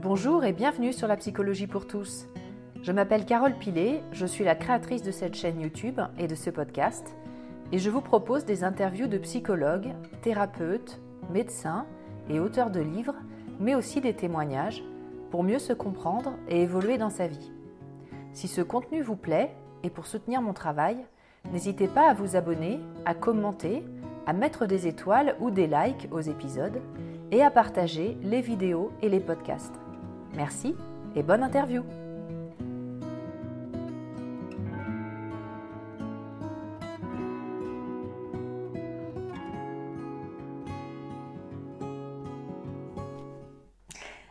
Bonjour et bienvenue sur la psychologie pour tous. Je m'appelle Carole Pilet, je suis la créatrice de cette chaîne YouTube et de ce podcast, et je vous propose des interviews de psychologues, thérapeutes, médecins et auteurs de livres, mais aussi des témoignages, pour mieux se comprendre et évoluer dans sa vie. Si ce contenu vous plaît, et pour soutenir mon travail, n'hésitez pas à vous abonner, à commenter, à mettre des étoiles ou des likes aux épisodes, et à partager les vidéos et les podcasts. Merci et bonne interview.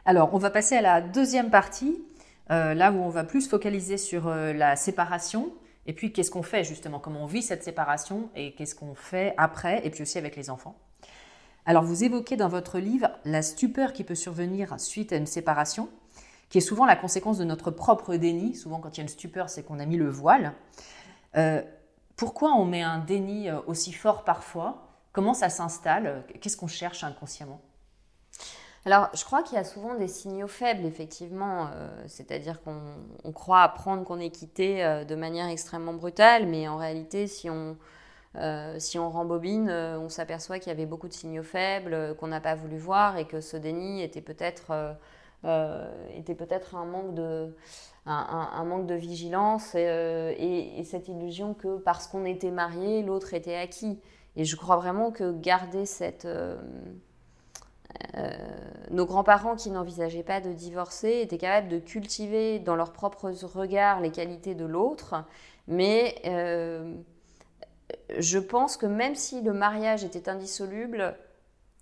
Alors, on va passer à la deuxième partie, euh, là où on va plus focaliser sur euh, la séparation, et puis qu'est-ce qu'on fait justement, comment on vit cette séparation, et qu'est-ce qu'on fait après, et puis aussi avec les enfants. Alors, vous évoquez dans votre livre la stupeur qui peut survenir suite à une séparation, qui est souvent la conséquence de notre propre déni. Souvent, quand il y a une stupeur, c'est qu'on a mis le voile. Euh, pourquoi on met un déni euh, aussi fort parfois? Comment ça s'installe? Qu'est-ce qu'on cherche inconsciemment? Alors, je crois qu'il y a souvent des signaux faibles, effectivement. Euh, c'est-à-dire qu'on croit apprendre qu'on est quitté de manière extrêmement brutale, mais en réalité, si on, si on rembobine, euh, on s'aperçoit qu'il y avait beaucoup de signaux faibles euh, qu'on n'a pas voulu voir et que ce déni était peut-être était peut-être un manque de un, manque de vigilance et, cette illusion que parce qu'on était marié, l'autre était acquis. Et je crois vraiment que garder cette nos grands-parents qui n'envisageaient pas de divorcer étaient capables de cultiver dans leurs propres regards les qualités de l'autre, mais je pense que même si le mariage était indissoluble,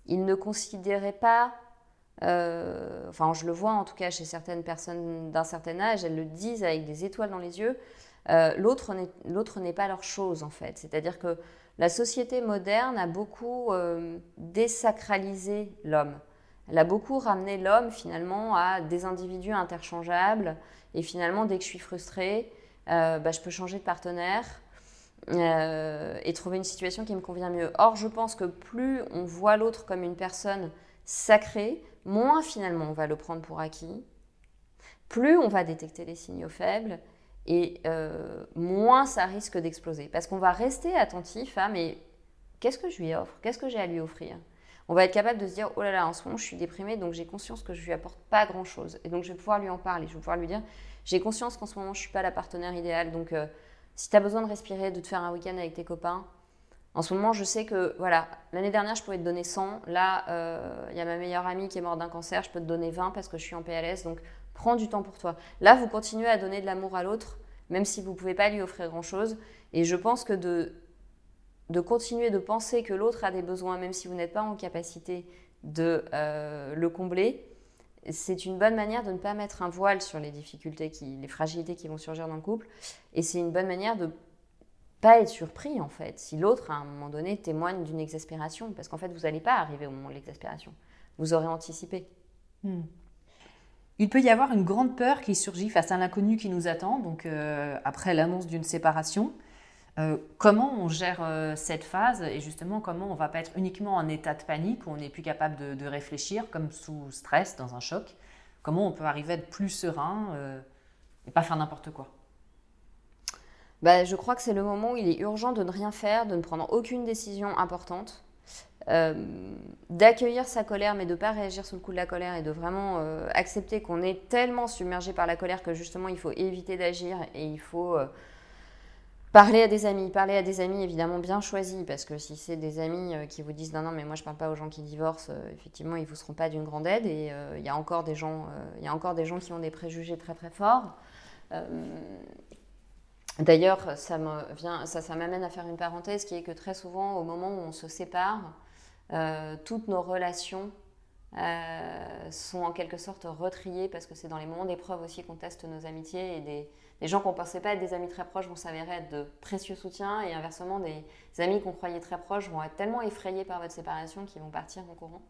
il ne considérait pas, euh, enfin je le vois en tout cas chez certaines personnes d'un certain âge, elles le disent avec des étoiles dans les yeux, euh, l'autre n'est pas leur chose en fait. C'est-à-dire que la société moderne a beaucoup euh, désacralisé l'homme. Elle a beaucoup ramené l'homme finalement à des individus interchangeables et finalement dès que je suis frustrée, bah, je peux changer de partenaire. Euh, et trouver une situation qui me convient mieux. Or, je pense que plus on voit l'autre comme une personne sacrée, moins finalement on va le prendre pour acquis, plus on va détecter les signaux faibles et euh, moins ça risque d'exploser. Parce qu'on va rester attentif à mais qu'est-ce que je lui offre? Qu'est-ce que j'ai à lui offrir? On va être capable de se dire, oh là là, en ce moment, je suis déprimée, donc j'ai conscience que je lui apporte pas grand-chose. Et donc, je vais pouvoir lui en parler. Je vais pouvoir lui dire, j'ai conscience qu'en ce moment, je suis pas la partenaire idéale, donc euh, si tu as besoin de respirer, de te faire un week-end avec tes copains, en ce moment, je sais que, voilà, l'année dernière, je pouvais te donner 100. Là, il euh, y a ma meilleure amie qui est morte d'un cancer, je peux te donner 20 parce que je suis en PLS. Donc, prends du temps pour toi. Là, vous continuez à donner de l'amour à l'autre, même si vous ne pouvez pas lui offrir grand-chose. Et je pense que de, continuer de penser que l'autre a des besoins, même si vous n'êtes pas en capacité de euh, le combler, c'est une bonne manière de ne pas mettre un voile sur les difficultés, les fragilités qui vont surgir dans le couple. Et c'est une bonne manière de pas être surpris, en fait, si l'autre, à un moment donné, témoigne d'une exaspération. Parce qu'en fait, vous n'allez pas arriver au moment de l'exaspération. Vous aurez anticipé. Hmm. Il peut y avoir une grande peur qui surgit face à l'inconnu qui nous attend, donc euh, après l'annonce d'une séparation. Euh, comment on gère euh, cette phase et justement comment on ne va pas être uniquement en état de panique où on n'est plus capable de, réfléchir comme sous stress dans un choc? Comment on peut arriver à être plus serein euh, et pas faire n'importe quoi? Bah, Je crois que c'est le moment où il est urgent de ne rien faire, de ne prendre aucune décision importante, d'accueillir sa colère mais de ne pas réagir sous le coup de la colère et de vraiment accepter qu'on est tellement submergé par la colère que justement il faut éviter d'agir et il faut Parler à des amis, parler à des amis évidemment bien choisis, parce que si c'est des amis euh, qui vous disent non, non, mais moi je parle pas aux gens qui divorcent, euh, effectivement ils vous seront pas d'une grande aide et euh, il y a encore des gens, il y a encore des gens qui ont des préjugés très très forts. D'ailleurs, ça m'amène à faire une parenthèse qui est que très souvent, au moment où on se sépare, toutes nos relations sont en quelque sorte retriées parce que c'est dans les moments d'épreuve aussi qu'on teste nos amitiés et des des gens qu'on ne pensait pas être des amis très proches vont s'avérer être de précieux soutiens et inversement, des amis qu'on croyait très proches vont être tellement effrayés par votre séparation qu'ils vont partir en courant.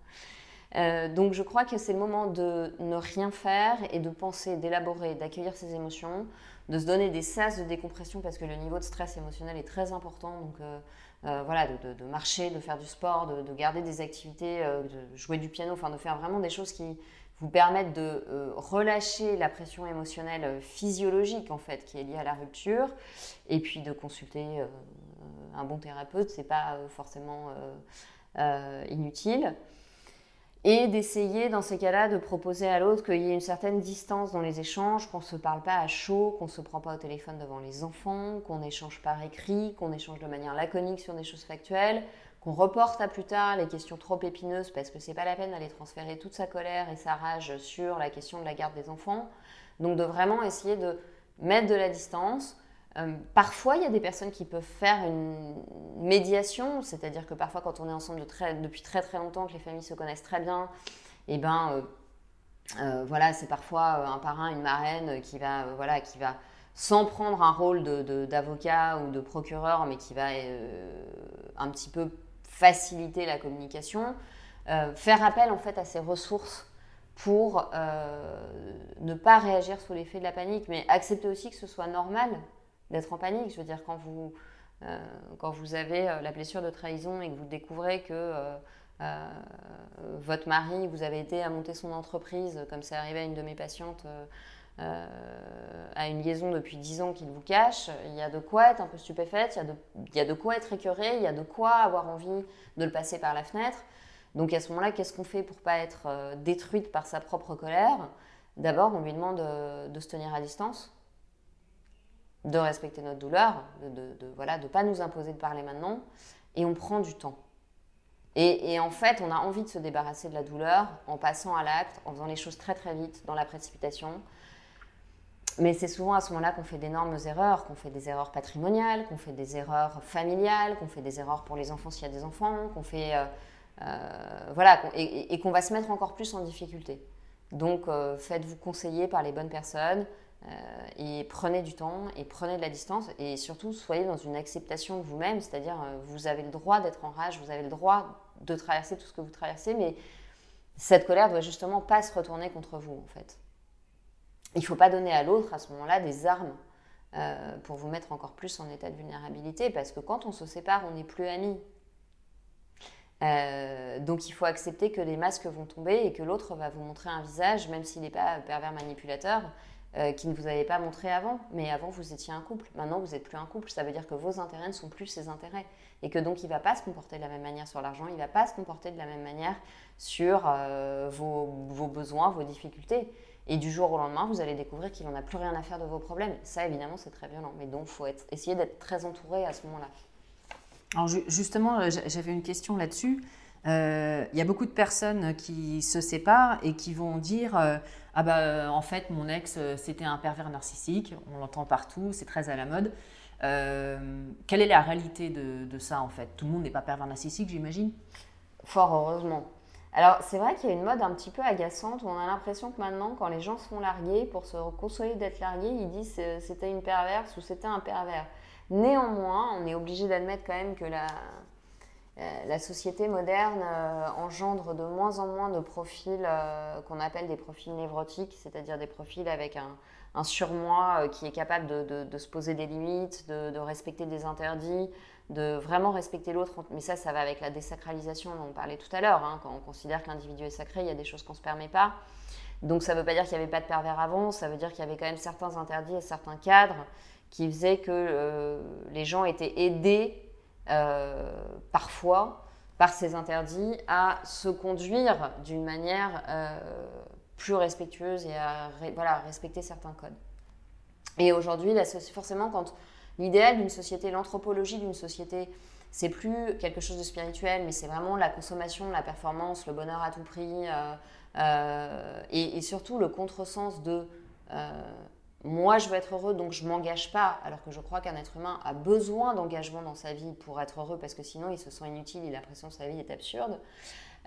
Euh, donc je crois que c'est le moment de ne rien faire et de penser, d'élaborer, d'accueillir ses émotions, de se donner des sas de décompression parce que le niveau de stress émotionnel est très important. Donc euh, euh, voilà, de, marcher, de faire du sport, de, garder des activités, de jouer du piano, enfin de faire vraiment des choses qui vous permettre de relâcher la pression émotionnelle physiologique en fait qui est liée à la rupture et puis de consulter un bon thérapeute c'est pas forcément inutile. Et d'essayer dans ces cas-là de proposer à l'autre qu'il y ait une certaine distance dans les échanges, qu'on ne se parle pas à chaud, qu'on ne se prend pas au téléphone devant les enfants, qu'on n'échange par écrit, qu'on échange de manière laconique sur des choses factuelles, qu'on reporte à plus tard les questions trop épineuses parce que c'est pas la peine d'aller transférer toute sa colère et sa rage sur la question de la garde des enfants. Donc de vraiment essayer de mettre de la distance, euh, parfois, il y a des personnes qui peuvent faire une médiation, c'est-à-dire que parfois, quand on est ensemble depuis très très longtemps, que les familles se connaissent très bien, et eh ben euh, euh, voilà, c'est parfois un parrain, une marraine qui va voilà qui va sans prendre un rôle d'avocat ou de procureur, mais qui va un petit peu faciliter la communication, faire appel en fait à ses ressources pour ne pas réagir sous l'effet de la panique, mais accepter aussi que ce soit normal d'être en panique. Je veux dire, quand vous, euh, quand vous avez euh, la blessure de trahison et que vous découvrez que euh, votre mari, vous avez été à monter son entreprise, comme c'est arrivé à une de mes patientes, à une liaison depuis 10 ans qu'il vous cache, il y a de quoi être un peu stupéfaite, il y a de, de quoi être écœuré, il y a de quoi avoir envie de le passer par la fenêtre. Donc à ce moment-là, qu'est-ce qu'on fait pour pas être détruite par sa propre colère? D'abord, on lui demande de se tenir à distance de respecter notre douleur, de ne voilà, de pas nous imposer de parler maintenant, et on prend du temps. Et, en fait, on a envie de se débarrasser de la douleur en passant à l'acte, en faisant les choses très très vite, dans la précipitation. Mais c'est souvent à ce moment-là qu'on fait d'énormes erreurs, qu'on fait des erreurs patrimoniales, qu'on fait des erreurs familiales, qu'on fait des erreurs pour les enfants s'il y a des enfants, qu'on fait... Euh, euh, voilà, et, qu'on va se mettre encore plus en difficulté. Donc, euh, faites-vous conseiller par les bonnes personnes, et prenez du temps et prenez de la distance et surtout soyez dans une acceptation de vous-même, c'est-à-dire vous avez le droit d'être en rage, vous avez le droit de traverser tout ce que vous traversez, mais cette colère doit justement pas se retourner contre vous en fait. Il ne faut pas donner à l'autre à ce moment-là des armes euh, pour vous mettre encore plus en état de vulnérabilité parce que quand on se sépare, on n'est plus amis. donc il faut accepter que les masques vont tomber et que l'autre va vous montrer un visage, même s'il n'est pas pervers manipulateur, euh, qui ne vous avait pas montré avant. Mais avant, vous étiez un couple. Maintenant, vous n'êtes plus un couple. Ça veut dire que vos intérêts ne sont plus ses intérêts. Et que donc, il ne va pas se comporter de la même manière sur l'argent. Il ne va pas se comporter de la même manière sur euh, vos, besoins, vos difficultés. Et du jour au lendemain, vous allez découvrir qu'il n'en a plus rien à faire de vos problèmes. Ça, évidemment, c'est très violent. Mais donc, il faut être, essayer d'être très entouré à ce moment-là. Alors, justement, euh, j'avais une question là-dessus. Il y a beaucoup de personnes qui se séparent et qui vont dire ah bah euh, en fait mon ex euh, c'était un pervers narcissique, on l'entend partout, c'est très à la mode. Euh, quelle est la réalité de, ça en fait? Tout le monde n'est pas pervers narcissique j'imagine? Fort heureusement. Alors c'est vrai qu'il y a une mode un petit peu agaçante où on a l'impression que maintenant quand les gens se font larguer, pour se consoler d'être largués, ils disent c'était une perverse ou c'était un pervers. Néanmoins, on est obligé d'admettre quand même que la, euh, la société moderne euh, engendre de moins en moins de profils euh, qu'on appelle des profils névrotiques, c'est-à-dire des profils avec un, surmoi qui est capable de, se poser des limites, de, respecter des interdits, de vraiment respecter l'autre. Mais ça, ça va avec la désacralisation dont on parlait tout à l'heure. Hein. Quand on considère que l'individu est sacré, il y a des choses qu'on ne se permet pas. Donc ça ne veut pas dire qu'il n'y avait pas de pervers avant, ça veut dire qu'il y avait quand même certains interdits et certains cadres qui faisaient que les gens étaient aidés euh, parfois, par ces interdits, à se conduire d'une manière euh, plus respectueuse et à voilà, respecter certains codes. Et aujourd'hui, forcément, quand l'idéal d'une société, l'anthropologie d'une société, c'est plus quelque chose de spirituel, mais c'est vraiment la consommation, la performance, le bonheur à tout prix, euh, et, et, surtout le contresens de moi je veux être heureux donc je m'engage pas alors que je crois qu'un être humain a besoin d'engagement dans sa vie pour être heureux parce que sinon il se sent inutile il a l'impression que sa vie est absurde.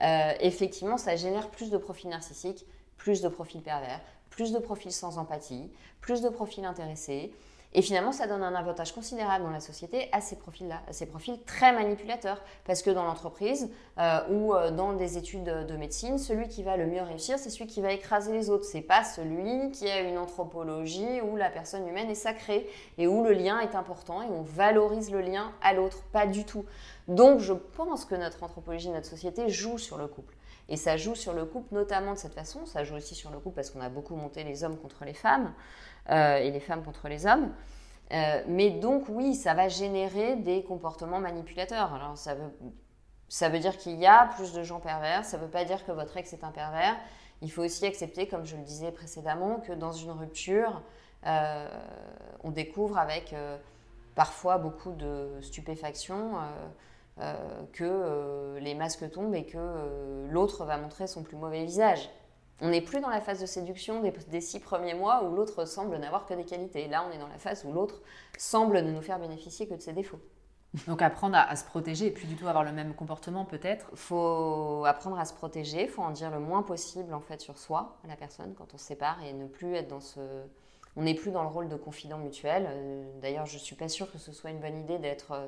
Euh, effectivement ça génère plus de profils narcissiques plus de profils pervers plus de profils sans empathie plus de profils intéressés Et finalement, ça donne un avantage considérable dans la société à ces profils-là, à ces profils très manipulateurs. Parce que dans l'entreprise euh, ou euh, dans des études de médecine, celui qui va le mieux réussir, c'est celui qui va écraser les autres. C'est pas celui qui a une anthropologie où la personne humaine est sacrée et où le lien est important et on valorise le lien à l'autre. Pas du tout. Donc, je pense que notre anthropologie, notre société joue sur le couple. Et ça joue sur le couple notamment de cette façon. Ça joue aussi sur le couple parce qu'on a beaucoup monté les hommes contre les femmes. Euh, et les femmes contre les hommes. Euh, mais donc oui, ça va générer des comportements manipulateurs. Alors ça veut, dire qu'il y a plus de gens pervers, ça ne veut pas dire que votre ex est un pervers. Il faut aussi accepter, comme je le disais précédemment, que dans une rupture, euh, on découvre avec parfois beaucoup de stupéfaction que les masques tombent et que l'autre va montrer son plus mauvais visage. On n'est plus dans la phase de séduction des, six premiers mois où l'autre semble n'avoir que des qualités. Là, on est dans la phase où l'autre semble ne nous faire bénéficier que de ses défauts. Donc apprendre à, se protéger et plus du tout avoir le même comportement peut-être? Faut apprendre à se protéger, faut en dire le moins possible en fait sur soi, à la personne, quand on se sépare et ne plus être dans ce... On n'est plus dans le rôle de confident mutuel. Euh, d'ailleurs, je ne suis pas sûre que ce soit une bonne idée d'être euh, euh,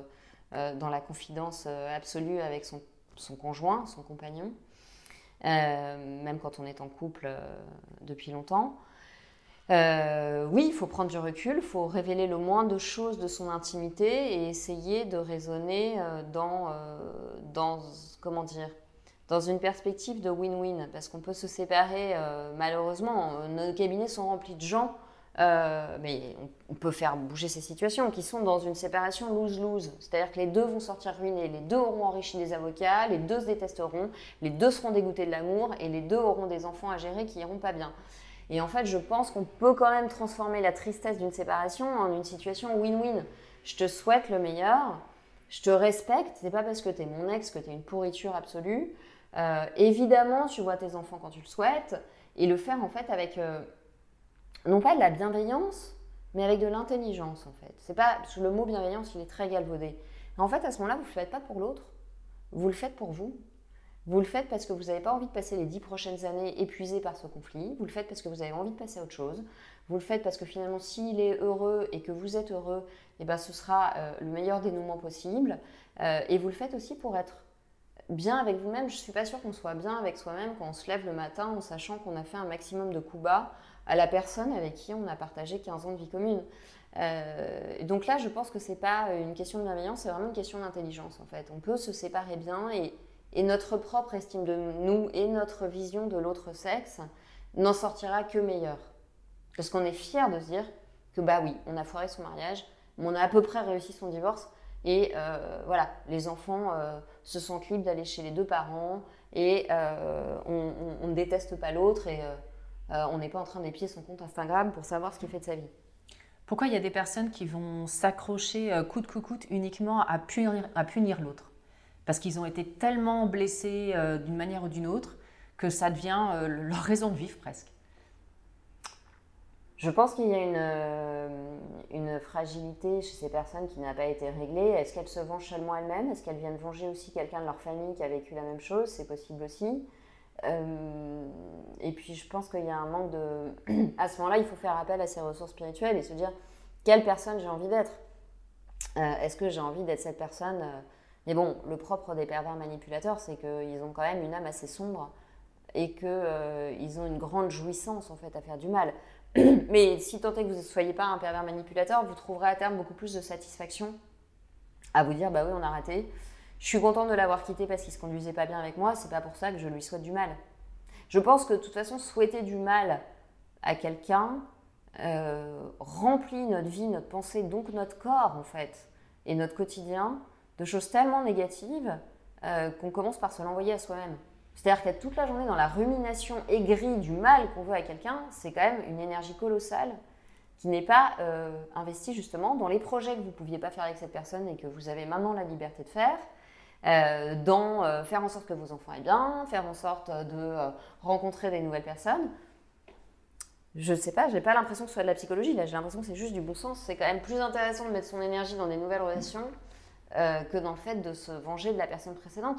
dans la confidence absolue avec son conjoint, son compagnon. Euh, même quand on est en couple euh, depuis longtemps. Euh, oui, il faut prendre du recul, il faut révéler le moins de choses de son intimité et essayer de raisonner dans, dans comment dire, dans une perspective de win-win, parce qu'on peut se séparer, malheureusement, nos cabinets sont remplis de gens euh, mais on, peut faire bouger ces situations qui sont dans une séparation lose-lose. C'est-à-dire que les deux vont sortir ruinés, les deux auront enrichi des avocats, les deux se détesteront, les deux seront dégoûtés de l'amour et les deux auront des enfants à gérer qui iront pas bien. Et en fait, je pense qu'on peut quand même transformer la tristesse d'une séparation en une situation win-win. Je te souhaite le meilleur, je te respecte, c'est pas parce que tu es mon ex que tu es une pourriture absolue. Euh, évidemment, tu vois tes enfants quand tu le souhaites, et le faire en fait avec. Euh, non pas de la bienveillance, mais avec de l'intelligence en fait. C'est pas le mot bienveillance, il est très galvaudé. En fait, à ce moment-là, vous ne le faites pas pour l'autre, vous le faites pour vous. Vous le faites parce que vous n'avez pas envie de passer les dix prochaines années épuisé par ce conflit. Vous le faites parce que vous avez envie de passer à autre chose. Vous le faites parce que finalement, s'il est heureux et que vous êtes heureux, eh ben, ce sera euh, le meilleur dénouement possible. Euh, et vous le faites aussi pour être bien avec vous-même. Je ne suis pas sûre qu'on soit bien avec soi-même quand on se lève le matin en sachant qu'on a fait un maximum de coups bas à la personne avec qui on a partagé 15 ans de vie commune. Euh, donc là, je pense que c'est pas une question de bienveillance, c'est vraiment une question d'intelligence en fait. On peut se séparer bien et, notre propre estime de nous et notre vision de l'autre sexe n'en sortira que meilleur. Parce qu'on est fier de se dire que bah oui, on a foiré son mariage, mais on a à peu près réussi son divorce et euh, voilà, les enfants euh, se sentent libres d'aller chez les deux parents et on, ne déteste pas l'autre et euh, on n'est pas en train d'épier son compte Instagram pour savoir ce qu'il fait de sa vie. Pourquoi il y a des personnes qui vont s'accrocher euh, coûte que coûte uniquement à punir, à punir l'autre? Parce qu'ils ont été tellement blessés euh, d'une manière ou d'une autre que ça devient leur raison de vivre presque. Je pense qu'il y a une, une, fragilité chez ces personnes qui n'a pas été réglée. Est-ce qu'elles se vengent seulement elles-mêmes? Est-ce qu'elles viennent venger aussi quelqu'un de leur famille qui a vécu la même chose? C'est possible aussi. Euh, et puis je pense qu'il y a un manque de... à ce moment-là, il faut faire appel à ses ressources spirituelles et se dire quelle personne j'ai envie d'être? Euh, est-ce que j'ai envie d'être cette personne euh, Mais bon, le propre des pervers manipulateurs, c'est qu'ils ont quand même une âme assez sombre et qu'ils ont une grande jouissance en fait à faire du mal. Mais si tant est que vous ne soyez pas un pervers manipulateur, vous trouverez à terme beaucoup plus de satisfaction à vous dire bah oui, on a raté. Je suis contente de l'avoir quitté parce qu'il se conduisait pas bien avec moi, c'est pas pour ça que je lui souhaite du mal. Je pense que de toute façon, souhaiter du mal à quelqu'un euh, remplit notre vie, notre pensée, donc notre corps en fait, et notre quotidien de choses tellement négatives euh, qu'on commence par se l'envoyer à soi-même. C'est-à-dire qu'être toute la journée dans la rumination aigrie du mal qu'on veut à quelqu'un, c'est quand même une énergie colossale qui n'est pas euh, investie justement dans les projets que vous ne pouviez pas faire avec cette personne et que vous avez maintenant la liberté de faire, euh, dans euh, faire en sorte que vos enfants aient bien, faire en sorte de euh, rencontrer des nouvelles personnes. Je ne sais pas, j'ai pas l'impression que ce soit de la psychologie, là j'ai l'impression que c'est juste du bon sens. C'est quand même plus intéressant de mettre son énergie dans des nouvelles relations que dans le fait de se venger de la personne précédente.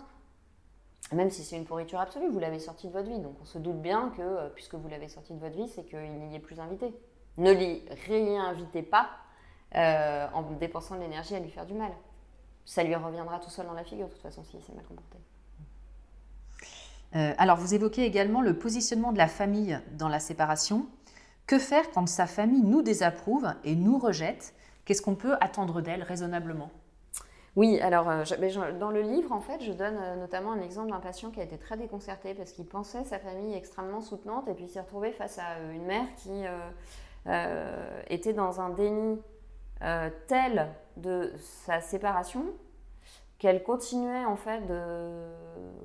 Même si c'est une pourriture absolue, vous l'avez sorti de votre vie. Donc on se doute bien que, puisque vous l'avez sorti de votre vie, c'est qu'il n'y est plus invité. Ne l'y réinvitez pas euh, en dépensant de l'énergie à lui faire du mal. Ça lui reviendra tout seul dans la figure, de toute façon, s'il s'est mal comporté. Euh, alors, vous évoquez également le positionnement de la famille dans la séparation. Que faire quand sa famille nous désapprouve et nous rejette? Qu'est-ce qu'on peut attendre d'elle raisonnablement? Oui, alors euh, dans le livre, en fait, je donne euh, notamment un exemple d'un patient qui a été très déconcerté parce qu'il pensait sa famille extrêmement soutenante et puis s'est retrouvé face à une mère qui était dans un déni tel de sa séparation qu'elle continuait en fait de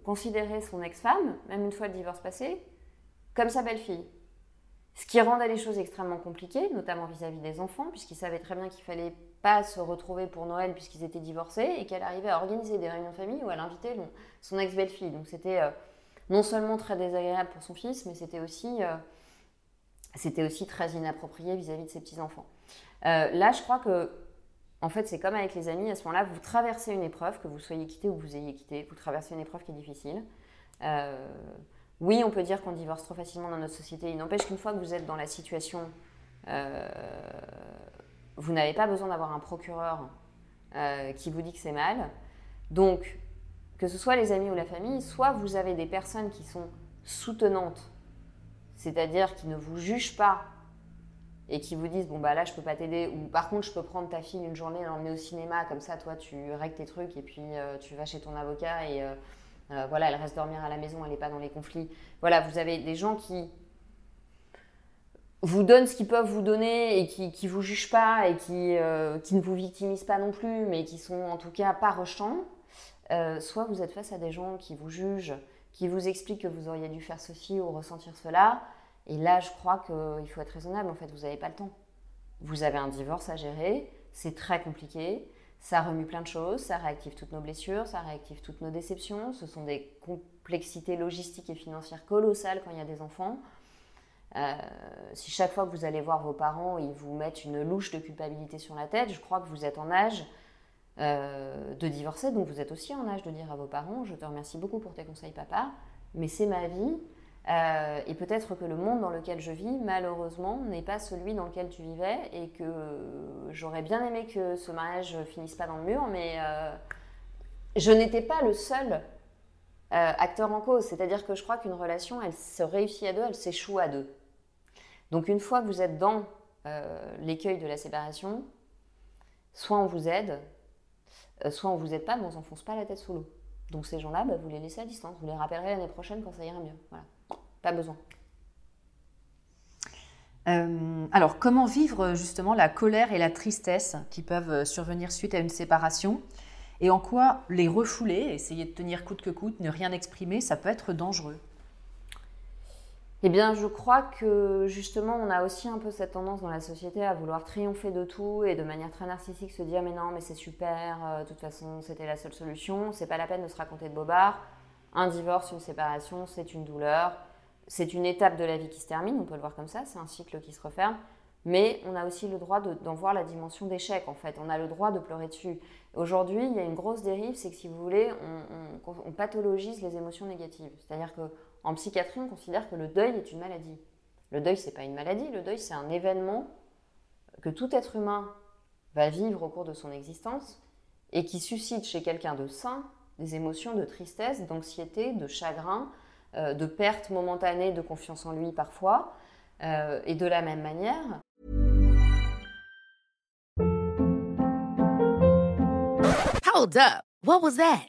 considérer son ex-femme, même une fois le divorce passé, comme sa belle-fille. Ce qui rendait les choses extrêmement compliquées, notamment vis-à-vis des enfants, puisqu'ils savaient très bien qu'il fallait pas se retrouver pour Noël puisqu'ils étaient divorcés et qu'elle arrivait à organiser des réunions de famille où elle invitait son ex-belle-fille. Donc c'était euh, non seulement très désagréable pour son fils, mais c'était aussi, euh, c'était aussi très inapproprié vis-à-vis de ses petits-enfants. Euh, là, je crois que en fait, c'est comme avec les amis, à ce moment-là, vous traversez une épreuve, que vous soyez quitté ou vous ayez quitté, vous traversez une épreuve qui est difficile. Euh, oui, on peut dire qu'on divorce trop facilement dans notre société. Il n'empêche qu'une fois que vous êtes dans la situation, euh, vous n'avez pas besoin d'avoir un procureur qui vous dit que c'est mal. Donc, que ce soit les amis ou la famille, soit vous avez des personnes qui sont soutenantes, c'est-à-dire qui ne vous jugent pas et qui vous disent bon bah là je peux pas t'aider ou par contre je peux prendre ta fille une journée l'emmener au cinéma comme ça toi tu règles tes trucs et puis euh, tu vas chez ton avocat et euh, euh, voilà elle reste dormir à la maison elle n'est pas dans les conflits. Voilà vous avez des gens qui vous donnent ce qu'ils peuvent vous donner et qui qui vous jugent pas et qui qui ne vous victimisent pas non plus mais qui sont en tout cas pas rechants soit vous êtes face à des gens qui vous jugent qui vous expliquent que vous auriez dû faire ceci ou ressentir cela et là, je crois qu'il faut être raisonnable. En fait, vous n'avez pas le temps. Vous avez un divorce à gérer, c'est très compliqué, ça remue plein de choses, ça réactive toutes nos blessures, ça réactive toutes nos déceptions. Ce sont des complexités logistiques et financières colossales quand il y a des enfants. Euh, si chaque fois que vous allez voir vos parents, ils vous mettent une louche de culpabilité sur la tête, je crois que vous êtes en âge euh, de divorcer, donc vous êtes aussi en âge de dire à vos parents, je te remercie beaucoup pour tes conseils papa, mais c'est ma vie, euh, et peut-être que le monde dans lequel je vis, malheureusement, n'est pas celui dans lequel tu vivais et que j'aurais bien aimé que ce mariage finisse pas dans le mur, mais euh, je n'étais pas le seul euh, acteur en cause. C'est-à-dire que je crois qu'une relation, elle se réussit à deux, elle s'échoue à deux. Donc une fois que vous êtes dans l'écueil de la séparation, soit on vous aide, soit on vous aide pas, mais on s'enfonce pas la tête sous l'eau. Donc ces gens-là, bah, vous les laissez à distance, vous les rappellerez l'année prochaine quand ça ira mieux. Voilà pas besoin. Euh, alors, comment vivre justement la colère et la tristesse qui peuvent survenir suite à une séparation? Et en quoi les refouler, essayer de tenir coûte que coûte, ne rien exprimer, ça peut être dangereux? Eh bien, je crois que justement, on a aussi un peu cette tendance dans la société à vouloir triompher de tout et de manière très narcissique se dire mais non, mais c'est super, euh, de toute façon, c'était la seule solution, c'est pas la peine de se raconter de bobards. Un divorce, une séparation, c'est une douleur c'est une étape de la vie qui se termine, on peut le voir comme ça, c'est un cycle qui se referme, mais on a aussi le droit d'en voir la dimension d'échec en fait, on a le droit de pleurer dessus. Aujourd'hui, il y a une grosse dérive, c'est que si vous voulez, on, pathologise les émotions négatives. C'est-à-dire qu'en psychiatrie, on considère que le deuil est une maladie. Le deuil, c'est pas une maladie, le deuil, c'est un événement que tout être humain va vivre au cours de son existence et qui suscite chez quelqu'un de sain des émotions de tristesse, d'anxiété, de chagrin, euh, de perte momentanée de confiance en lui parfois. Euh, et de la même manière. Hold up. What was that?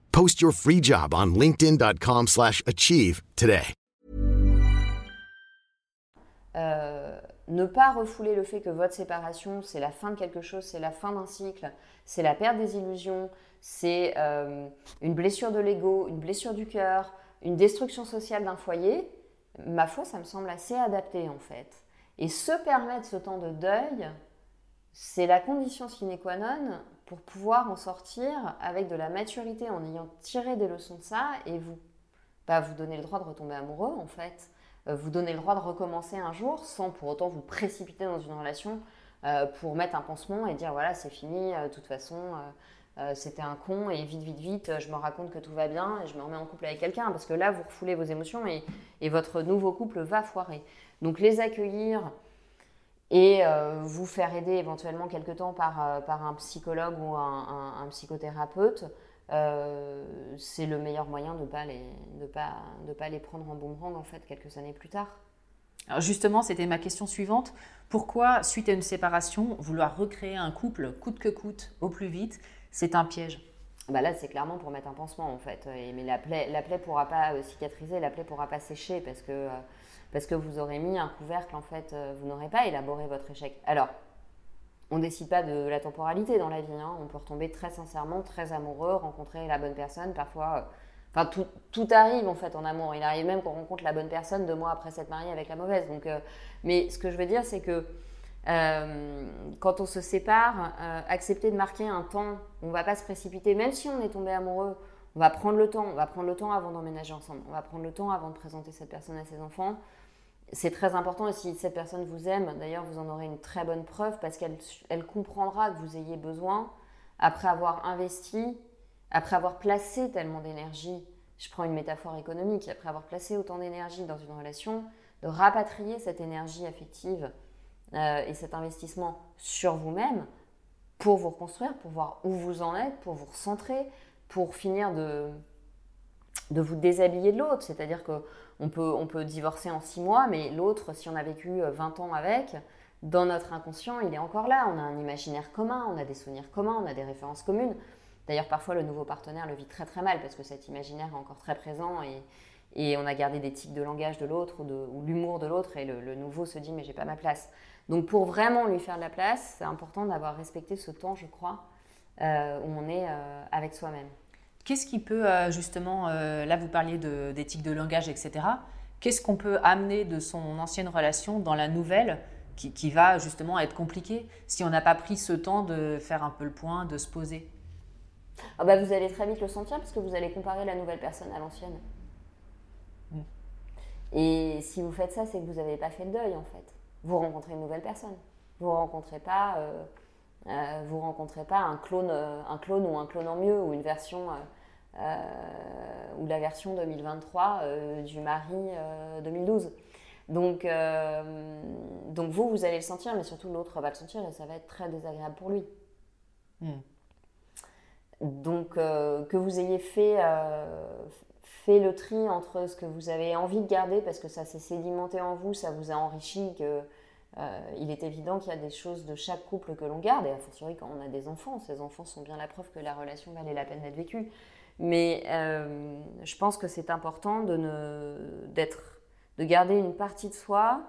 Post your free job on linkedin.com/achieve today. ne pas refouler le fait que votre séparation, c'est la fin de quelque chose, c'est la fin d'un cycle, c'est la perte des illusions, c'est une blessure de l'ego, une blessure du cœur, une destruction sociale d'un foyer, ma foi, ça me semble assez adapté en fait. Et se permettre ce temps de deuil, c'est la condition sine qua non pour pouvoir en sortir avec de la maturité, en ayant tiré des leçons de ça et vous, bah, vous donner le droit de retomber amoureux en fait. Euh, vous donner le droit de recommencer un jour sans pour autant vous précipiter dans une relation euh, pour mettre un pansement et dire voilà c'est fini, euh, de toute façon c'était un con et vite vite vite je me raconte que tout va bien et je me remets en couple avec quelqu'un parce que là vous refoulez vos émotions et, et votre nouveau couple va foirer. Donc les accueillir, et euh, vous faire aider éventuellement quelque temps par, euh, par un psychologue ou un, psychothérapeute, euh, c'est le meilleur moyen de ne pas, les, de pas, de pas les prendre en boomerang en fait quelques années plus tard. Alors justement, c'était ma question suivante. Pourquoi, suite à une séparation, vouloir recréer un couple coûte que coûte au plus vite, c'est un piège? Bah là, c'est clairement pour mettre un pansement en fait. mais la plaie, la plaie pourra pas cicatriser, la plaie pourra pas sécher parce que parce que vous aurez mis un couvercle, en fait, euh, vous n'aurez pas élaboré votre échec. Alors, on ne décide pas de la temporalité dans la vie. Hein. On peut retomber très sincèrement, très amoureux, rencontrer la bonne personne. Parfois, euh, enfin, tout, arrive en fait en amour. Il arrive même qu'on rencontre la bonne personne deux mois après s'être marié avec la mauvaise. Donc, euh, mais ce que je veux dire, c'est que quand on se sépare, accepter de marquer un temps, on ne va pas se précipiter, même si on est tombé amoureux. On va prendre le temps, on va prendre le temps avant d'emménager ensemble. On va prendre le temps avant de présenter cette personne à ses enfants c'est très important et si cette personne vous aime, d'ailleurs vous en aurez une très bonne preuve parce qu'elle elle comprendra que vous ayez besoin, après avoir investi, après avoir placé tellement d'énergie, je prends une métaphore économique, après avoir placé autant d'énergie dans une relation, de rapatrier cette énergie affective euh, et cet investissement sur vous-même pour vous reconstruire, pour voir où vous en êtes, pour vous recentrer, pour finir de, de vous déshabiller de l'autre. C'est-à-dire que on peut, on peut divorcer en six mois, mais l'autre, si on a vécu 20 euh, ans avec, dans notre inconscient, il est encore là. On a un imaginaire commun, on a des souvenirs communs, on a des références communes. D'ailleurs, parfois, le nouveau partenaire le vit très très mal parce que cet imaginaire est encore très présent et, et on a gardé des tics de langage de l'autre ou, ou l'humour de l'autre et le, nouveau se dit mais j'ai pas ma place. Donc pour vraiment lui faire de la place, c'est important d'avoir respecté ce temps, je crois, euh, où on est euh, avec soi-même. Qu'est-ce qui peut euh, justement, euh, là vous parliez d'éthique de, langage, etc. Qu'est-ce qu'on peut amener de son ancienne relation dans la nouvelle qui, va justement être compliquée si on n'a pas pris ce temps de faire un peu le point, de se poser? Ah bah Vous allez très vite le sentir parce que vous allez comparer la nouvelle personne à l'ancienne. Mm. Et si vous faites ça, c'est que vous n'avez pas fait le deuil en fait. Vous rencontrez une nouvelle personne. Vous ne rencontrez pas... Euh, euh, vous rencontrez pas un clone, euh, un clone ou un clone en mieux ou une version euh, ou la version 2023 du mari 2012. Donc, donc vous, vous allez le sentir, mais surtout l'autre va le sentir et ça va être très désagréable pour lui. Hmm. Donc que vous ayez fait, fait le tri entre ce que vous avez envie de garder parce que ça s'est sédimenté en vous, ça vous a enrichi, que euh, il est évident qu'il y a des choses de chaque couple que l'on garde, et a fortiori quand on a des enfants, ces enfants sont bien la preuve que la relation valait la peine d'être vécue. Mais euh, je pense que c'est important de, de garder une partie de soi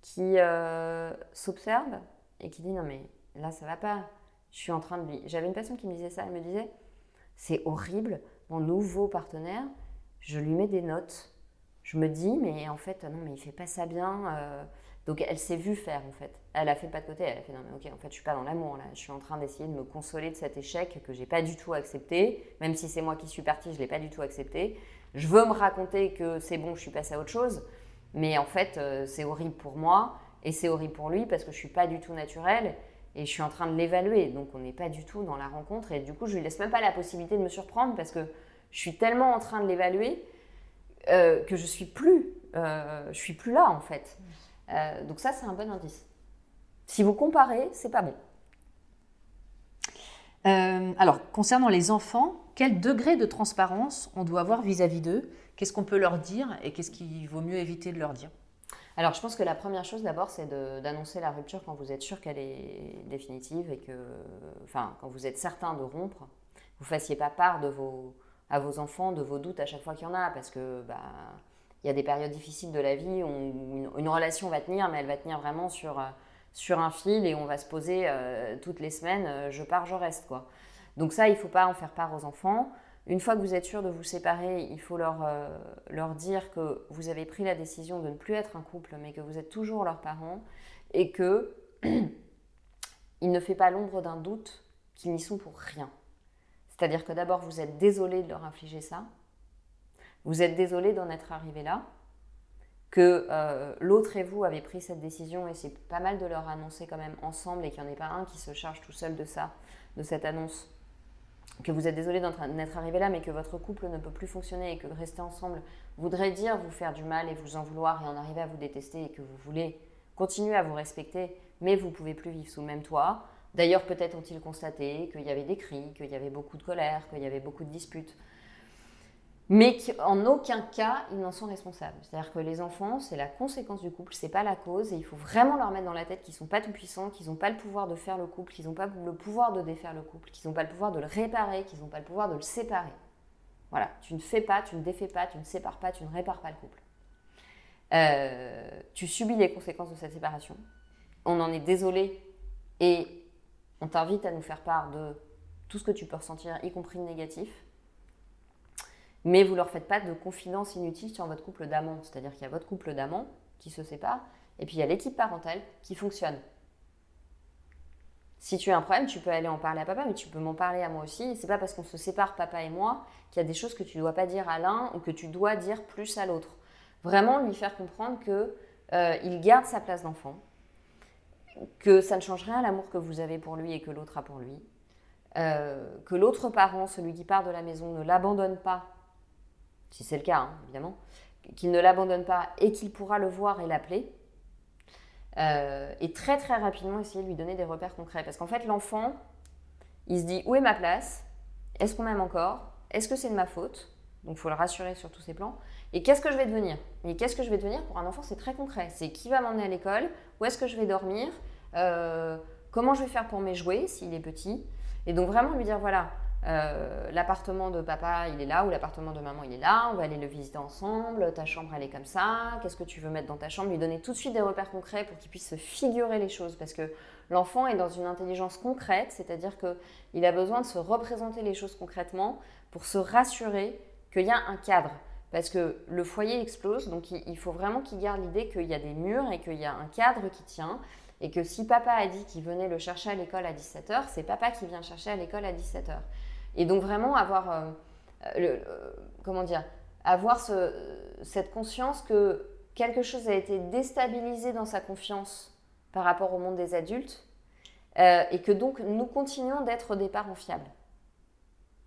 qui euh, s'observe et qui dit non mais là ça va pas, je suis en train de... J'avais une personne qui me disait ça, elle me disait c'est horrible, mon nouveau partenaire, je lui mets des notes. Je me dis mais en fait non mais il fait pas ça bien donc elle s'est vue faire en fait. Elle a fait pas de côté, elle a fait non mais ok en fait je suis pas dans l'amour là, je suis en train d'essayer de me consoler de cet échec que j'ai pas du tout accepté, même si c'est moi qui suis partie, je l'ai pas du tout accepté. Je veux me raconter que c'est bon, je suis passée à autre chose, mais en fait euh, c'est horrible pour moi et c'est horrible pour lui parce que je suis pas du tout naturelle et je suis en train de l'évaluer. Donc on n'est pas du tout dans la rencontre et du coup je lui laisse même pas la possibilité de me surprendre parce que je suis tellement en train de l'évaluer euh, que je suis plus, euh, je suis plus là en fait. Euh, donc ça, c'est un bon indice. Si vous comparez, c'est pas bon. Euh, alors, concernant les enfants, quel degré de transparence on doit avoir vis-à-vis d'eux? Qu'est-ce qu'on peut leur dire et qu'est-ce qu'il vaut mieux éviter de leur dire? Alors, je pense que la première chose d'abord, c'est d'annoncer la rupture quand vous êtes sûr qu'elle est définitive et que, enfin, quand vous êtes certain de rompre, vous fassiez pas part de vos, à vos enfants de vos doutes à chaque fois qu'il y en a, parce que bah, il y a des périodes difficiles de la vie où une, relation va tenir, mais elle va tenir vraiment sur, sur un fil et on va se poser toutes les semaines, je pars, je reste. Donc ça, il ne faut pas en faire part aux enfants. Une fois que vous êtes sûr de vous séparer, il faut leur, leur dire que vous avez pris la décision de ne plus être un couple, mais que vous êtes toujours leurs parents et que il ne fait pas l'ombre d'un doute qu'ils n'y sont pour rien. C'est-à-dire que d'abord, vous êtes désolé de leur infliger ça, vous êtes désolé d'en être arrivé là, que euh, l'autre et vous avez pris cette décision et c'est pas mal de leur annoncer quand même ensemble et qu'il n'y en ait pas un qui se charge tout seul de ça, de cette annonce, que vous êtes désolé d'en être arrivé là, mais que votre couple ne peut plus fonctionner et que rester ensemble voudrait dire vous faire du mal et vous en vouloir et en arriver à vous détester et que vous voulez continuer à vous respecter, mais vous ne pouvez plus vivre sous le même toit. D'ailleurs, peut-être ont-ils constaté qu'il y avait des cris, qu'il y avait beaucoup de colère, qu'il y avait beaucoup de disputes. Mais qu'en aucun cas, ils n'en sont responsables. C'est-à-dire que les enfants, c'est la conséquence du couple, c'est pas la cause. Et il faut vraiment leur mettre dans la tête qu'ils sont pas tout puissants, qu'ils n'ont pas le pouvoir de faire le couple, qu'ils n'ont pas le pouvoir de défaire le couple, qu'ils n'ont pas le pouvoir de le réparer, qu'ils n'ont pas le pouvoir de le séparer. Voilà, tu ne fais pas, tu ne défais pas, tu ne sépares pas, tu ne répares pas le couple. Euh, tu subis les conséquences de cette séparation. On en est désolé et on t'invite à nous faire part de tout ce que tu peux ressentir, y compris le négatif. Mais vous ne leur faites pas de confidence inutile sur votre couple d'amants. C'est-à-dire qu'il y a votre couple d'amants qui se sépare, et puis il y a l'équipe parentale qui fonctionne. Si tu as un problème, tu peux aller en parler à papa, mais tu peux m'en parler à moi aussi. C'est pas parce qu'on se sépare, papa et moi, qu'il y a des choses que tu ne dois pas dire à l'un ou que tu dois dire plus à l'autre. Vraiment lui faire comprendre que euh, il garde sa place d'enfant, que ça ne change rien à l'amour que vous avez pour lui et que l'autre a pour lui, euh, que l'autre parent, celui qui part de la maison, ne l'abandonne pas, si c'est le cas hein, évidemment, qu'il ne l'abandonne pas et qu'il pourra le voir et l'appeler. Euh, et très très rapidement essayer de lui donner des repères concrets. Parce qu'en fait, l'enfant, il se dit où est ma place? Est-ce qu'on m'aime encore? Est-ce que c'est de ma faute? Donc il faut le rassurer sur tous ces plans. Et qu'est-ce que je vais devenir? Et qu'est-ce que je vais devenir? Pour un enfant C'est très concret. C'est qui va m'emmener à l'école? Où est-ce que je vais dormir? Euh, Comment je vais faire pour mes jouets s'il est petit? Et donc vraiment lui dire voilà, euh, l'appartement de papa il est là ou l'appartement de maman il est là, on va aller le visiter ensemble, ta chambre elle est comme ça, qu'est-ce que tu veux mettre dans ta chambre? Lui donner tout de suite des repères concrets pour qu'il puisse se figurer les choses. Parce que l'enfant est dans une intelligence concrète, c'est-à-dire qu'il a besoin de se représenter les choses concrètement pour se rassurer qu'il y a un cadre. Parce que le foyer explose, donc il faut vraiment qu'il garde l'idée qu'il y a des murs et qu'il y a un cadre qui tient, et que si papa a dit qu'il venait le chercher à l'école à 17h, c'est papa qui vient chercher à l'école à 17h. Et donc vraiment avoir, euh, le, euh, comment dire, avoir ce, cette conscience que quelque chose a été déstabilisé dans sa confiance par rapport au monde des adultes, euh, et que donc nous continuons d'être des parents fiables.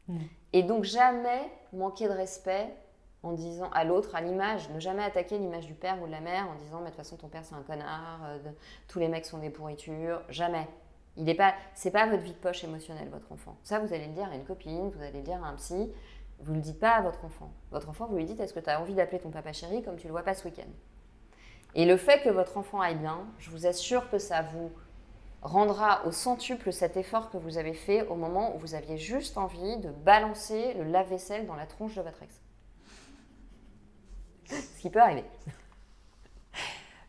Mmh. Et donc jamais manquer de respect en disant à l'autre, à l'image, ne jamais attaquer l'image du père ou de la mère en disant, mais de toute façon, ton père c'est un connard, euh, tous les mecs sont des pourritures, jamais. Il n'est pas, c'est pas votre vie de poche émotionnelle, votre enfant. Ça, vous allez le dire à une copine, vous allez le dire à un psy, vous le dites pas à votre enfant. Votre enfant, vous lui dites, est-ce que tu as envie d'appeler ton papa chéri comme tu le vois pas ce week-end? Et le fait que votre enfant aille bien, je vous assure que ça vous rendra au centuple cet effort que vous avez fait au moment où vous aviez juste envie de balancer le lave-vaisselle dans la tronche de votre ex. Ce qui peut arriver.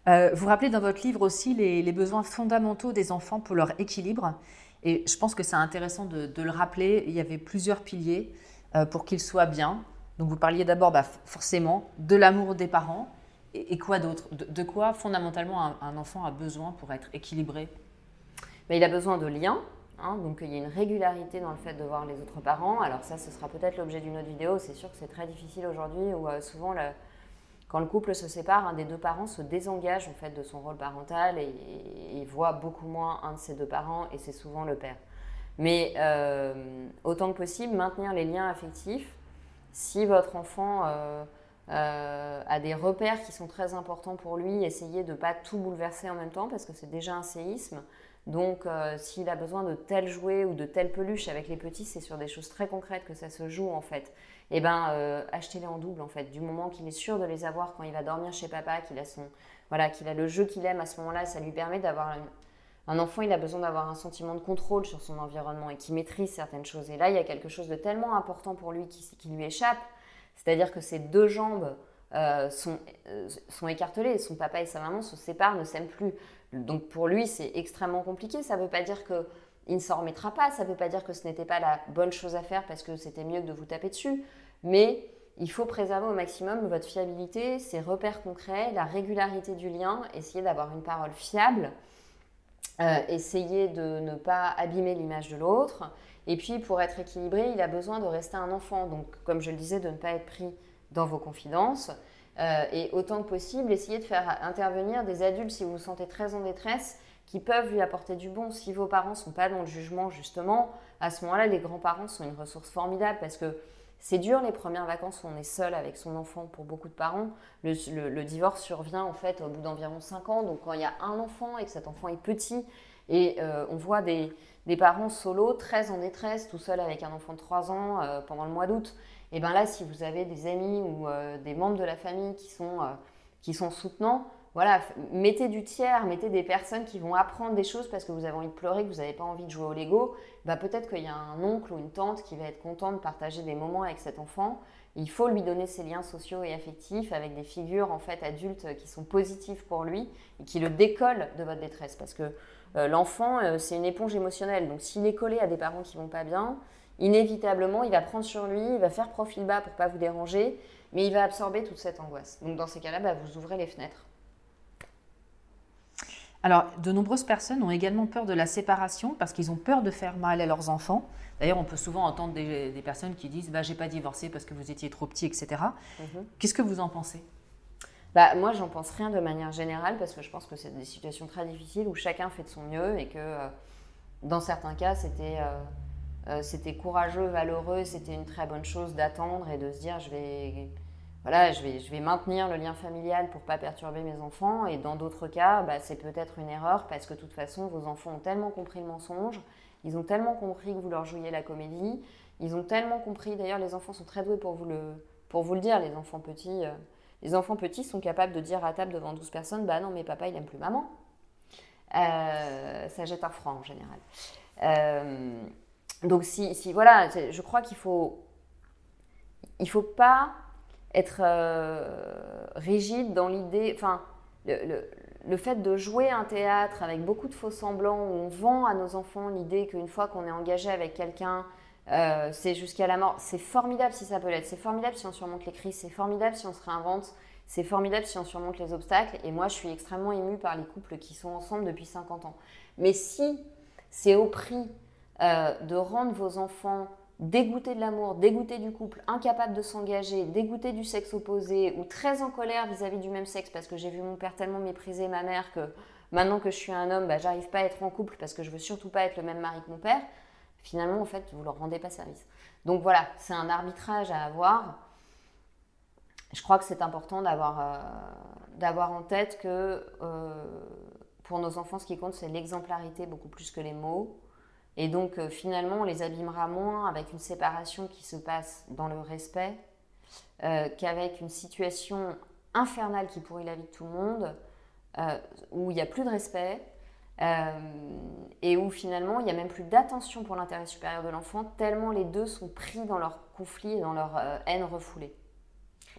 Euh, vous rappelez dans votre livre aussi les, besoins fondamentaux des enfants pour leur équilibre. Et je pense que c'est intéressant de, le rappeler. Il y avait plusieurs piliers euh, pour qu'ils soient bien. Donc vous parliez d'abord bah, forcément de l'amour des parents. Et, quoi d'autre? De, quoi fondamentalement un, enfant a besoin pour être équilibré? Mais Il a besoin de liens. Hein. donc il y a une régularité dans le fait de voir les autres parents. Alors ça, ce sera peut-être l'objet d'une autre vidéo. C'est sûr que c'est très difficile aujourd'hui où euh, souvent le, quand le couple se sépare, un des deux parents se désengage en fait de son rôle parental et, voit beaucoup moins un de ses deux parents et c'est souvent le père. Mais euh, autant que possible, maintenir les liens affectifs. Si votre enfant euh, euh, a des repères qui sont très importants pour lui, essayez de ne pas tout bouleverser en même temps parce que c'est déjà un séisme. Donc, s'il a besoin de tel jouet ou de telle peluche avec les petits, c'est sur des choses très concrètes que ça se joue en fait eh ben, euh, achetez-les en double en fait. Du moment qu'il est sûr de les avoir quand il va dormir chez papa, qu'il a son, voilà, qu'il a le jeu qu'il aime à ce moment-là, ça lui permet d'avoir un enfant, il a besoin d'avoir un sentiment de contrôle sur son environnement et qui maîtrise certaines choses. Et là, il y a quelque chose de tellement important pour lui qui, qui lui échappe. C'est-à-dire que ces deux jambes sont, sont écartelés. Son papa et sa maman se séparent, ne s'aiment plus. Donc pour lui, c'est extrêmement compliqué. Ça ne veut pas dire qu'il ne s'en remettra pas, ça ne veut pas dire que ce n'était pas la bonne chose à faire parce que c'était mieux que de vous taper dessus. Mais il faut préserver au maximum votre fiabilité, ses repères concrets, la régularité du lien, essayer d'avoir une parole fiable, euh, essayer de ne pas abîmer l'image de l'autre. Et puis pour être équilibré, il a besoin de rester un enfant. Donc comme je le disais, de ne pas être pris dans vos confidences. Euh, et autant que possible, essayer de faire intervenir des adultes si vous vous sentez très en détresse qui peuvent lui apporter du bon. Si vos parents ne sont pas dans le jugement, justement, à ce moment-là, les grands-parents sont une ressource formidable parce que c'est dur les premières vacances on est seul avec son enfant pour beaucoup de parents. Le, divorce survient en fait au bout d'environ 5 ans. Donc quand il y a un enfant et que cet enfant est petit et euh, on voit des, parents solo très en détresse, tout seul avec un enfant de 3 ans euh, pendant le mois d'août, et bien là si vous avez des amis ou euh, des membres de la famille qui sont, qui sont soutenants, voilà, mettez du tiers, mettez des personnes qui vont apprendre des choses parce que vous avez envie de pleurer, que vous n'avez pas envie de jouer au Lego. Bah, peut-être qu'il y a un oncle ou une tante qui va être content de partager des moments avec cet enfant. Il faut lui donner ses liens sociaux et affectifs avec des figures en fait adultes qui sont positives pour lui et qui le décollent de votre détresse. Parce que euh, l'enfant, euh, c'est une éponge émotionnelle. Donc s'il est collé à des parents qui vont pas bien, inévitablement, il va prendre sur lui, il va faire profil bas pour pas vous déranger, mais il va absorber toute cette angoisse. Donc dans ces cas-là, bah, vous ouvrez les fenêtres. Alors, de nombreuses personnes ont également peur de la séparation parce qu'ils ont peur de faire mal à leurs enfants. D'ailleurs, on peut souvent entendre des, personnes qui disent bah, J'ai pas divorcé parce que vous étiez trop petit, etc. Mhm. Qu'est-ce que vous en pensez? Bah, Moi, j'en pense rien de manière générale parce que je pense que c'est des situations très difficiles où chacun fait de son mieux et que euh, dans certains cas, c'était. Euh, euh, c'était courageux, valeureux, c'était une très bonne chose d'attendre et de se dire je vais voilà, je vais, je vais maintenir le lien familial pour pas perturber mes enfants. Et dans d'autres cas, bah, c'est peut-être une erreur parce que de toute façon, vos enfants ont tellement compris le mensonge, ils ont tellement compris que vous leur jouiez la comédie, ils ont tellement compris. D'ailleurs, les enfants sont très doués pour vous le, pour vous le dire. Les enfants petits, euh, les enfants petits sont capables de dire à table devant 12 personnes, bah non, mais papa, il aime plus maman. Euh, ça jette un franc en général. Euh, donc si, si voilà, je crois qu'il faut, il faut pas être euh, rigide dans l'idée, enfin, le, fait de jouer un théâtre avec beaucoup de faux semblants où on vend à nos enfants l'idée qu'une fois qu'on est engagé avec quelqu'un, euh, c'est jusqu'à la mort. C'est formidable si ça peut l'être. C'est formidable si on surmonte les crises. C'est formidable si on se réinvente. C'est formidable si on surmonte les obstacles. Et moi, je suis extrêmement émue par les couples qui sont ensemble depuis 50 ans. Mais si c'est au prix euh, de rendre vos enfants dégoûté de l'amour, dégoûté du couple, incapable de s'engager, dégoûté du sexe opposé ou très en colère vis-à-vis du même sexe parce que j'ai vu mon père tellement mépriser ma mère que maintenant que je suis un homme, bah, j'arrive pas à être en couple parce que je veux surtout pas être le même mari que mon père, finalement en fait vous leur rendez pas service. Donc voilà, c'est un arbitrage à avoir. Je crois que c'est important d'avoir euh, en tête que euh, pour nos enfants ce qui compte c'est l'exemplarité beaucoup plus que les mots. Et donc euh, finalement, on les abîmera moins avec une séparation qui se passe dans le respect euh, qu'avec une situation infernale qui pourrit la vie de tout le monde, euh, où il n'y a plus de respect et où finalement il n'y a même plus d'attention pour l'intérêt supérieur de l'enfant, tellement les deux sont pris dans leur conflit et dans leur haine refoulée,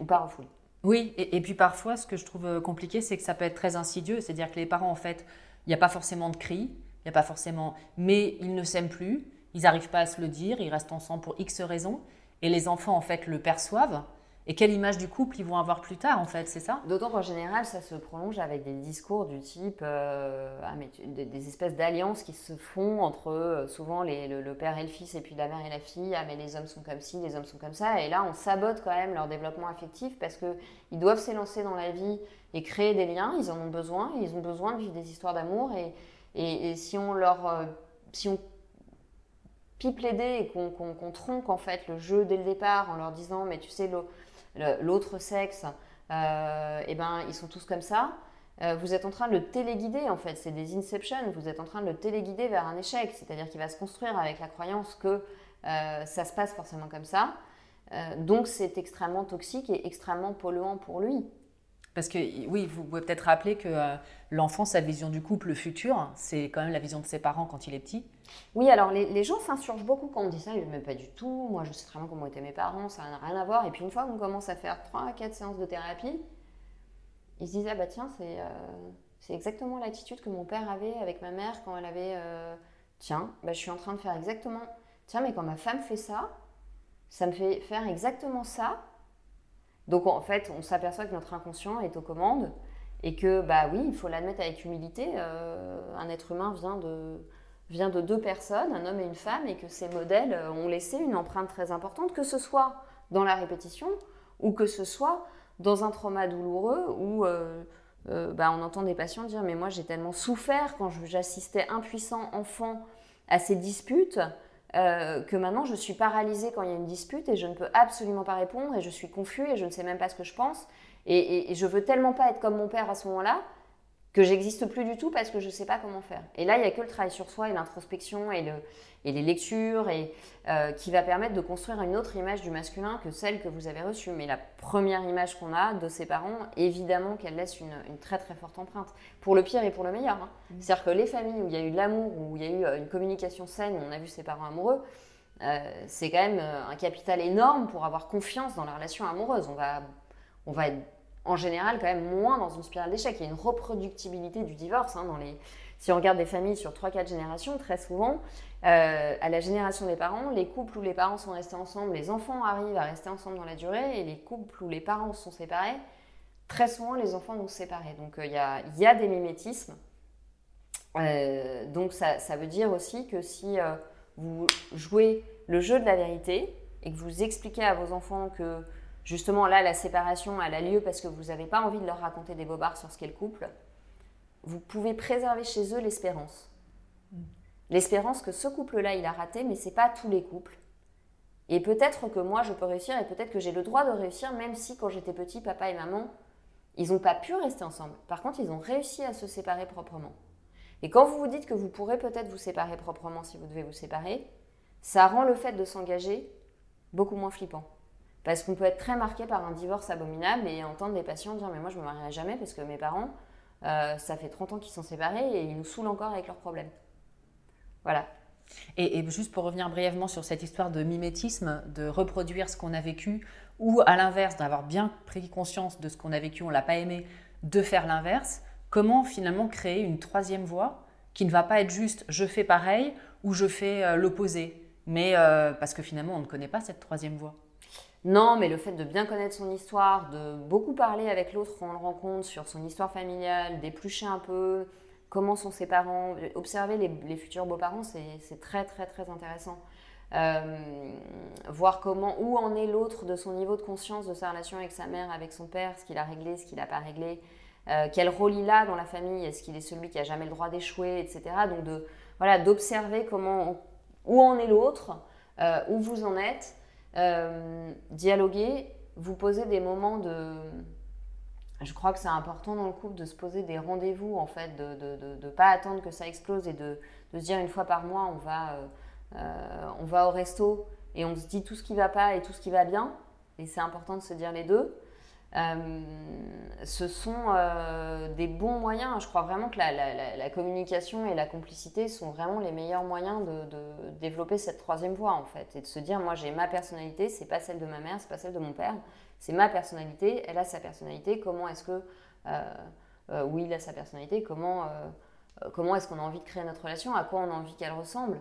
ou pas refoulée. Oui, et, et, puis parfois, ce que je trouve compliqué, c'est que ça peut être très insidieux, c'est-à-dire que les parents, en fait, il n'y a pas forcément de cris, il n'y a pas forcément. Mais ils ne s'aiment plus, ils n'arrivent pas à se le dire, ils restent ensemble pour X raisons. Et les enfants, en fait, le perçoivent. Et quelle image du couple ils vont avoir plus tard, en fait, c'est ça? D'autant qu'en général, ça se prolonge avec des discours du type euh, ah, des, espèces d'alliances qui se font entre euh, souvent le, père et le fils, et puis la mère et la fille. Ah, mais les hommes sont comme ci, les hommes sont comme ça. Et là, on sabote quand même leur développement affectif parce qu'ils doivent s'élancer dans la vie et créer des liens. Ils en ont besoin. Ils ont besoin de vivre des histoires d'amour. Et, et, si on leur, euh, si on pipe les dés et qu'on tronque en fait le jeu dès le départ en leur disant mais tu sais l'autre sexe, euh, eh ben ils sont tous comme ça. Euh, vous êtes en train de le téléguider en fait, c'est des inceptions, vous êtes en train de le téléguider vers un échec, c'est-à-dire qu'il va se construire avec la croyance que ça se passe forcément comme ça. donc c'est extrêmement toxique et extrêmement polluant pour lui. Parce que oui, vous pouvez peut-être rappeler que euh, l'enfant, sa vision du couple futur, c'est quand même la vision de ses parents quand il est petit. Oui, alors les, gens s'insurgent beaucoup quand on dit ça, ils ne pas du tout. Moi, je sais très bien comment étaient mes parents, ça n'a rien à voir. Et puis une fois qu'on commence à faire 3 à 4 séances de thérapie, ils se disent Ah bah tiens, c'est c'est exactement l'attitude que mon père avait avec ma mère quand elle avait. Euh, tiens, bah, je suis en train de faire exactement. Tiens, mais quand ma femme fait ça, ça me fait faire exactement ça. Donc en fait, on s'aperçoit que notre inconscient est aux commandes et que, bah oui, il faut l'admettre avec humilité. Euh, un être humain vient de, vient de deux personnes, un homme et une femme, et que ces modèles ont laissé une empreinte très importante, que ce soit dans la répétition ou que ce soit dans un trauma douloureux ou. Euh, euh, bah, on entend des patients dire mais moi j'ai tellement souffert quand j'assistais impuissant enfant à ces disputes euh, que maintenant je suis paralysée quand il y a une dispute et je ne peux absolument pas répondre et je suis confus et je ne sais même pas ce que je pense. Et, je veux tellement pas être comme mon père à ce moment-là que j'existe plus du tout parce que je ne sais pas comment faire. Et là, il n'y a que le travail sur soi et l'introspection et, le, et les lectures et, euh, qui va permettre de construire une autre image du masculin que celle que vous avez reçue. Mais la première image qu'on a de ses parents, évidemment qu'elle laisse une, très très forte empreinte, pour le pire et pour le meilleur. Hein. Mmh. C'est-à-dire que les familles où il y a eu de l'amour, où il y a eu euh, une communication saine, où on a vu ses parents amoureux, euh, c'est quand même un capital énorme pour avoir confiance dans la relation amoureuse. On va, on va être en général quand même moins dans une spirale d'échec. Il y a une reproductibilité du divorce. Hein. Si on regarde des familles sur 3-4 générations, très souvent, euh, à la génération des parents, les couples où les parents sont restés ensemble, les enfants arrivent à rester ensemble dans la durée, et les couples où les parents sont séparés, très souvent les enfants vont se séparer. Donc euh, il y, a, des mimétismes. Euh, donc ça, veut dire aussi que si vous jouez le jeu de la vérité et que vous expliquez à vos enfants que Justement, là, la séparation, elle a lieu parce que vous n'avez pas envie de leur raconter des bobards sur ce qu'est le couple. Vous pouvez préserver chez eux l'espérance. L'espérance que ce couple-là, il a raté, mais ce n'est pas tous les couples. Et peut-être que moi, je peux réussir et peut-être que j'ai le droit de réussir, même si quand j'étais petit, papa et maman, ils n'ont pas pu rester ensemble. Par contre, ils ont réussi à se séparer proprement. Et quand vous vous dites que vous pourrez peut-être vous séparer proprement si vous devez vous séparer, ça rend le fait de s'engager beaucoup moins flippant. Parce qu'on peut être très marqué par un divorce abominable et entendre des patients dire Mais moi, je me marierai jamais parce que mes parents, euh, ça fait 30 ans qu'ils sont séparés et ils nous saoulent encore avec leurs problèmes. Voilà. Et, juste pour revenir brièvement sur cette histoire de mimétisme, de reproduire ce qu'on a vécu, ou à l'inverse, d'avoir bien pris conscience de ce qu'on a vécu, on l'a pas aimé, de faire l'inverse, comment finalement créer une troisième voie qui ne va pas être juste je fais pareil ou je fais euh, l'opposé, mais euh, parce que finalement on ne connaît pas cette troisième voie. Non, mais le fait de bien connaître son histoire, de beaucoup parler avec l'autre quand on le rencontre sur son histoire familiale, d'éplucher un peu comment sont ses parents, observer les, futurs beaux-parents, c'est très très très intéressant. Euh, voir comment, où en est l'autre de son niveau de conscience de sa relation avec sa mère, avec son père, ce qu'il a réglé, ce qu'il n'a pas réglé, euh, quel rôle il a dans la famille, est-ce qu'il est celui qui a jamais le droit d'échouer, etc. Donc de voilà d'observer comment où en est l'autre, euh, où vous en êtes, euh, dialoguer, vous poser des moments de... Je crois que c'est important dans le couple de se poser des rendez-vous, en fait, de ne pas attendre que ça explose et de, se dire une fois par mois, on va, euh, euh, on va au resto et on se dit tout ce qui va pas et tout ce qui va bien. Et c'est important de se dire les deux. Euh, ce sont euh, des bons moyens. Je crois vraiment que la, communication et la complicité sont vraiment les meilleurs moyens de, développer cette troisième voie en fait, et de se dire moi j'ai ma personnalité, c'est pas celle de ma mère, c'est pas celle de mon père, c'est ma personnalité, elle a sa personnalité. Comment est-ce que euh, oui, il a sa personnalité? Comment comment est-ce qu'on a envie de créer notre relation? À quoi on a envie qu'elle ressemble?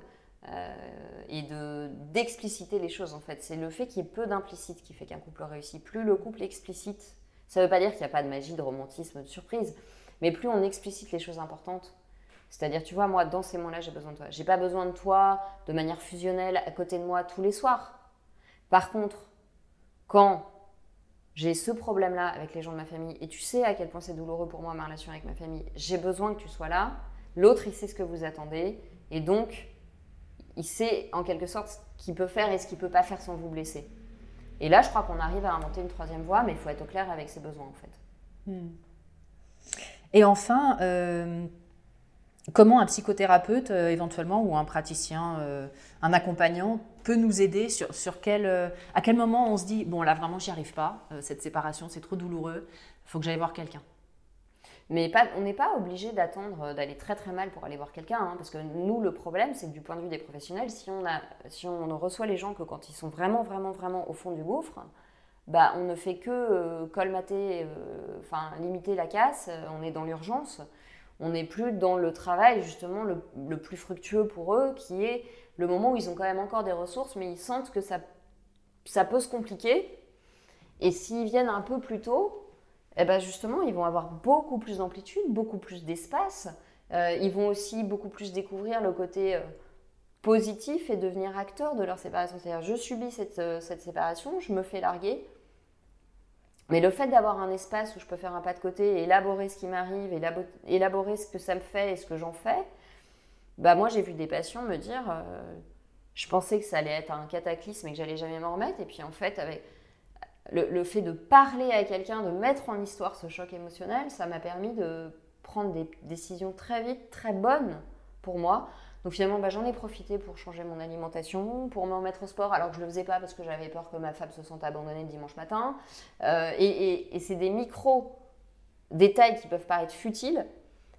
Euh, et de d'expliciter les choses en fait. C'est le fait qu'il y ait peu d'implicite qui fait qu'un couple réussit. Plus le couple explicite, ça ne veut pas dire qu'il n'y a pas de magie, de romantisme, de surprise, mais plus on explicite les choses importantes. C'est-à-dire, tu vois, moi, dans ces moments-là, j'ai besoin de toi. J'ai pas besoin de toi de manière fusionnelle à côté de moi tous les soirs. Par contre, quand j'ai ce problème-là avec les gens de ma famille, et tu sais à quel point c'est douloureux pour moi ma relation avec ma famille, j'ai besoin que tu sois là. L'autre, il sait ce que vous attendez, et donc il sait en quelque sorte ce qu'il peut faire et ce qu'il peut pas faire sans vous blesser. Et là, je crois qu'on arrive à inventer une troisième voie, mais il faut être au clair avec ses besoins en fait. Hmm. Et enfin, euh, comment un psychothérapeute euh, éventuellement ou un praticien, euh, un accompagnant peut nous aider sur, quel, à quel moment on se dit, bon là vraiment j'y arrive pas, cette séparation c'est trop douloureux, faut que j'aille voir quelqu'un. Mais on n'est pas obligé d'attendre d'aller très très mal pour aller voir quelqu'un, hein, parce que nous, le problème, c'est que du point de vue des professionnels, si on, a, si on reçoit les gens que quand ils sont vraiment, vraiment, vraiment au fond du gouffre, bah, on ne fait que euh, colmater, euh, enfin limiter la casse, euh, on est dans l'urgence, on n'est plus dans le travail justement le, le, plus fructueux pour eux, qui est le moment où ils ont quand même encore des ressources, mais ils sentent que ça, ça peut se compliquer. Et s'ils viennent un peu plus tôt, eh ben justement, ils vont avoir beaucoup plus d'amplitude, beaucoup plus d'espace. Euh, ils vont aussi beaucoup plus découvrir le côté euh, positif et devenir acteur de leur séparation. C'est-à-dire, je subis cette, euh, cette, séparation, je me fais larguer. Mais le fait d'avoir un espace où je peux faire un pas de côté élaborer ce qui m'arrive, élaborer ce que ça me fait et ce que j'en fais, bah moi j'ai vu des patients me dire, je pensais que ça allait être un cataclysme et que j'allais jamais m'en remettre. Et puis en fait, avec le, fait de parler à quelqu'un, de mettre en histoire ce choc émotionnel, ça m'a permis de prendre des décisions très vite, très bonnes pour moi. Donc finalement, bah, j'en ai profité pour changer mon alimentation, pour me remettre au sport, alors que je ne le faisais pas parce que j'avais peur que ma femme se sente abandonnée le dimanche matin. Euh, et, c'est des micro détails qui peuvent paraître futiles,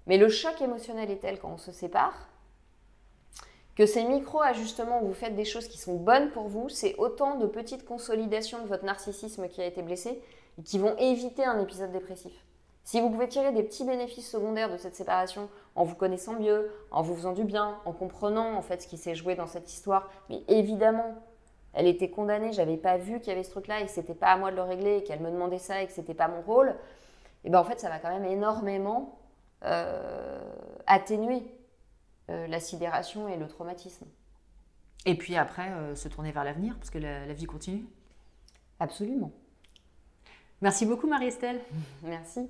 mais le choc émotionnel est tel quand on se sépare que ces micro-ajustements où vous faites des choses qui sont bonnes pour vous, c'est autant de petites consolidations de votre narcissisme qui a été blessé et qui vont éviter un épisode dépressif. Si vous pouvez tirer des petits bénéfices secondaires de cette séparation en vous connaissant mieux, en vous faisant du bien, en comprenant en fait ce qui s'est joué dans cette histoire, mais évidemment, elle était condamnée, j'avais pas vu qu'il y avait ce truc-là et que c'était pas à moi de le régler et qu'elle me demandait ça et que c'était pas mon rôle, et eh ben en fait ça va quand même énormément euh, atténuer euh, la sidération et le traumatisme. Et puis après, euh, se tourner vers l'avenir, parce que la, la vie continue. Absolument. Merci beaucoup Marie-Estelle. Merci.